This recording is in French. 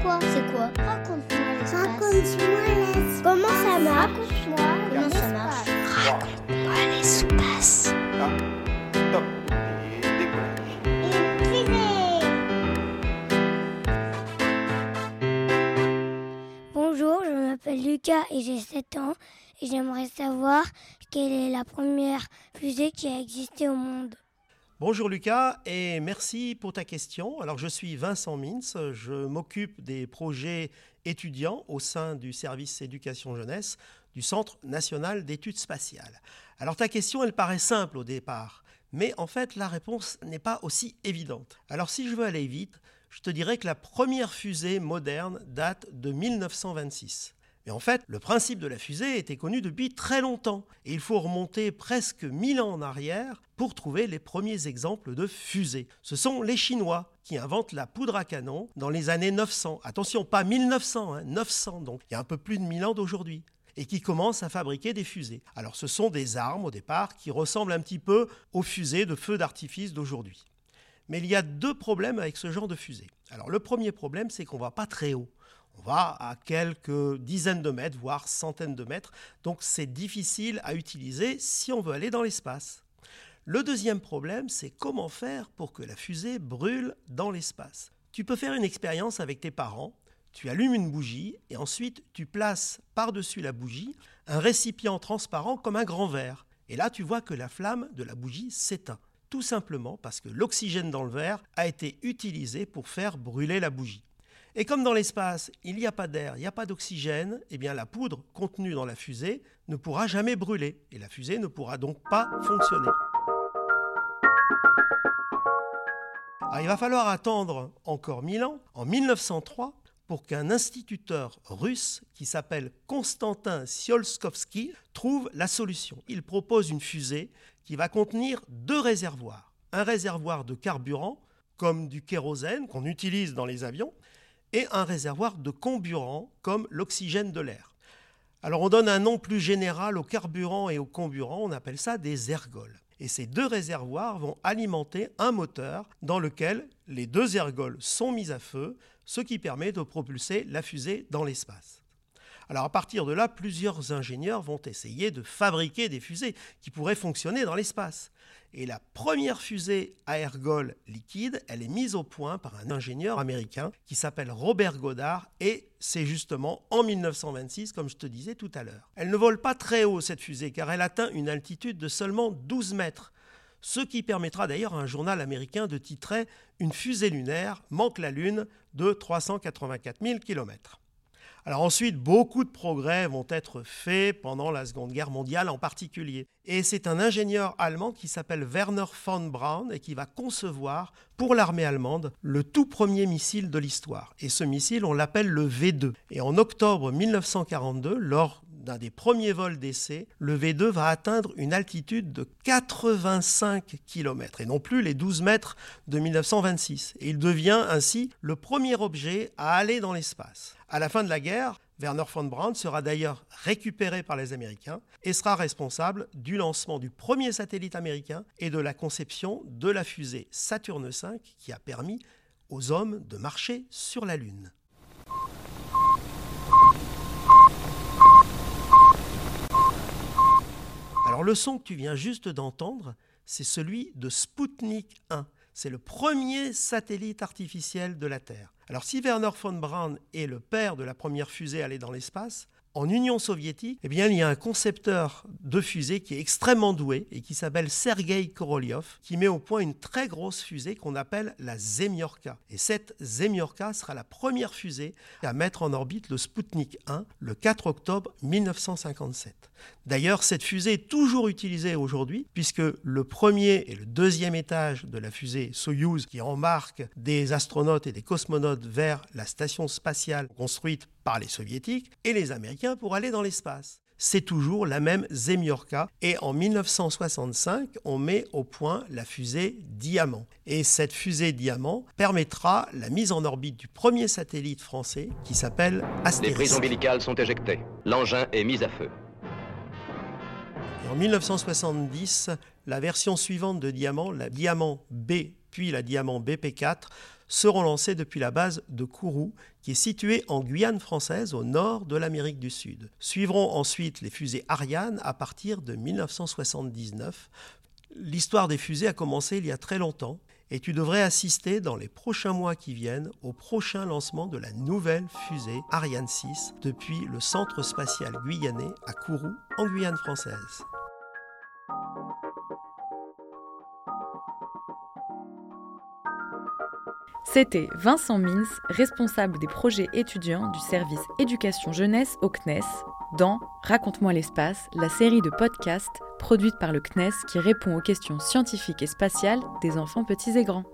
C'est quoi Raconte-moi l'espace. Raconte-moi l'espace. Comment ça marche Raconte-moi comment ça marche. Raconte-moi l'espace. Top. Bonjour, je m'appelle Lucas et j'ai 7 ans et j'aimerais savoir quelle est la première fusée qui a existé au monde. Bonjour Lucas et merci pour ta question. Alors je suis Vincent Mins, je m'occupe des projets étudiants au sein du service éducation jeunesse du Centre national d'études spatiales. Alors ta question elle paraît simple au départ, mais en fait la réponse n'est pas aussi évidente. Alors si je veux aller vite, je te dirais que la première fusée moderne date de 1926. Mais en fait, le principe de la fusée était connu depuis très longtemps. Et il faut remonter presque 1000 ans en arrière pour trouver les premiers exemples de fusées. Ce sont les Chinois qui inventent la poudre à canon dans les années 900. Attention, pas 1900, hein, 900 donc. Il y a un peu plus de 1000 ans d'aujourd'hui et qui commencent à fabriquer des fusées. Alors ce sont des armes au départ qui ressemblent un petit peu aux fusées de feux d'artifice d'aujourd'hui. Mais il y a deux problèmes avec ce genre de fusée. Alors le premier problème, c'est qu'on ne va pas très haut. On va à quelques dizaines de mètres, voire centaines de mètres. Donc c'est difficile à utiliser si on veut aller dans l'espace. Le deuxième problème, c'est comment faire pour que la fusée brûle dans l'espace. Tu peux faire une expérience avec tes parents. Tu allumes une bougie et ensuite tu places par-dessus la bougie un récipient transparent comme un grand verre. Et là, tu vois que la flamme de la bougie s'éteint. Tout simplement parce que l'oxygène dans le verre a été utilisé pour faire brûler la bougie. Et comme dans l'espace, il n'y a pas d'air, il n'y a pas d'oxygène, eh bien la poudre contenue dans la fusée ne pourra jamais brûler et la fusée ne pourra donc pas fonctionner. Il va falloir attendre encore mille ans, en 1903, pour qu'un instituteur russe qui s'appelle Konstantin Tsiolkovsky trouve la solution. Il propose une fusée qui va contenir deux réservoirs. Un réservoir de carburant, comme du kérosène qu'on utilise dans les avions, et un réservoir de comburant comme l'oxygène de l'air. Alors on donne un nom plus général au carburant et au comburant, on appelle ça des ergols. Et ces deux réservoirs vont alimenter un moteur dans lequel les deux ergols sont mis à feu, ce qui permet de propulser la fusée dans l'espace. Alors à partir de là, plusieurs ingénieurs vont essayer de fabriquer des fusées qui pourraient fonctionner dans l'espace. Et la première fusée à ergol liquide, elle est mise au point par un ingénieur américain qui s'appelle Robert Goddard et c'est justement en 1926, comme je te disais tout à l'heure. Elle ne vole pas très haut cette fusée car elle atteint une altitude de seulement 12 mètres, ce qui permettra d'ailleurs à un journal américain de titrer Une fusée lunaire manque la Lune de 384 000 km. Ensuite, beaucoup de progrès vont être faits pendant la Seconde Guerre mondiale en particulier. Et c'est un ingénieur allemand qui s'appelle Werner von Braun et qui va concevoir pour l'armée allemande le tout premier missile de l'histoire. Et ce missile, on l'appelle le V2. Et en octobre 1942, lors d'un des premiers vols d'essai, le V2 va atteindre une altitude de 85 km et non plus les 12 mètres de 1926. Et il devient ainsi le premier objet à aller dans l'espace. À la fin de la guerre, Werner von Braun sera d'ailleurs récupéré par les Américains et sera responsable du lancement du premier satellite américain et de la conception de la fusée Saturne V qui a permis aux hommes de marcher sur la Lune. Alors le son que tu viens juste d'entendre, c'est celui de Sputnik 1. C'est le premier satellite artificiel de la Terre. Alors si Werner von Braun est le père de la première fusée allée dans l'espace, en Union soviétique, eh bien, il y a un concepteur de fusée qui est extrêmement doué et qui s'appelle Sergei Korolev, qui met au point une très grosse fusée qu'on appelle la Zemyorka. Et cette Zemyorka sera la première fusée à mettre en orbite le Sputnik 1 le 4 octobre 1957. D'ailleurs, cette fusée est toujours utilisée aujourd'hui, puisque le premier et le deuxième étage de la fusée Soyuz, qui embarque des astronautes et des cosmonautes vers la station spatiale construite par les soviétiques et les américains pour aller dans l'espace. C'est toujours la même Zemyorka et en 1965, on met au point la fusée Diamant. Et cette fusée Diamant permettra la mise en orbite du premier satellite français qui s'appelle Astérix. Les prises ombilicales sont éjectées. L'engin est mis à feu. Et en 1970, la version suivante de Diamant, la Diamant B puis la Diamant BP4, seront lancés depuis la base de Kourou, qui est située en Guyane française au nord de l'Amérique du Sud. Suivront ensuite les fusées Ariane à partir de 1979. L'histoire des fusées a commencé il y a très longtemps et tu devrais assister dans les prochains mois qui viennent au prochain lancement de la nouvelle fusée Ariane 6 depuis le centre spatial guyanais à Kourou en Guyane française. C'était Vincent Mins, responsable des projets étudiants du service éducation jeunesse au CNES, dans Raconte-moi l'espace, la série de podcasts produite par le CNES qui répond aux questions scientifiques et spatiales des enfants petits et grands.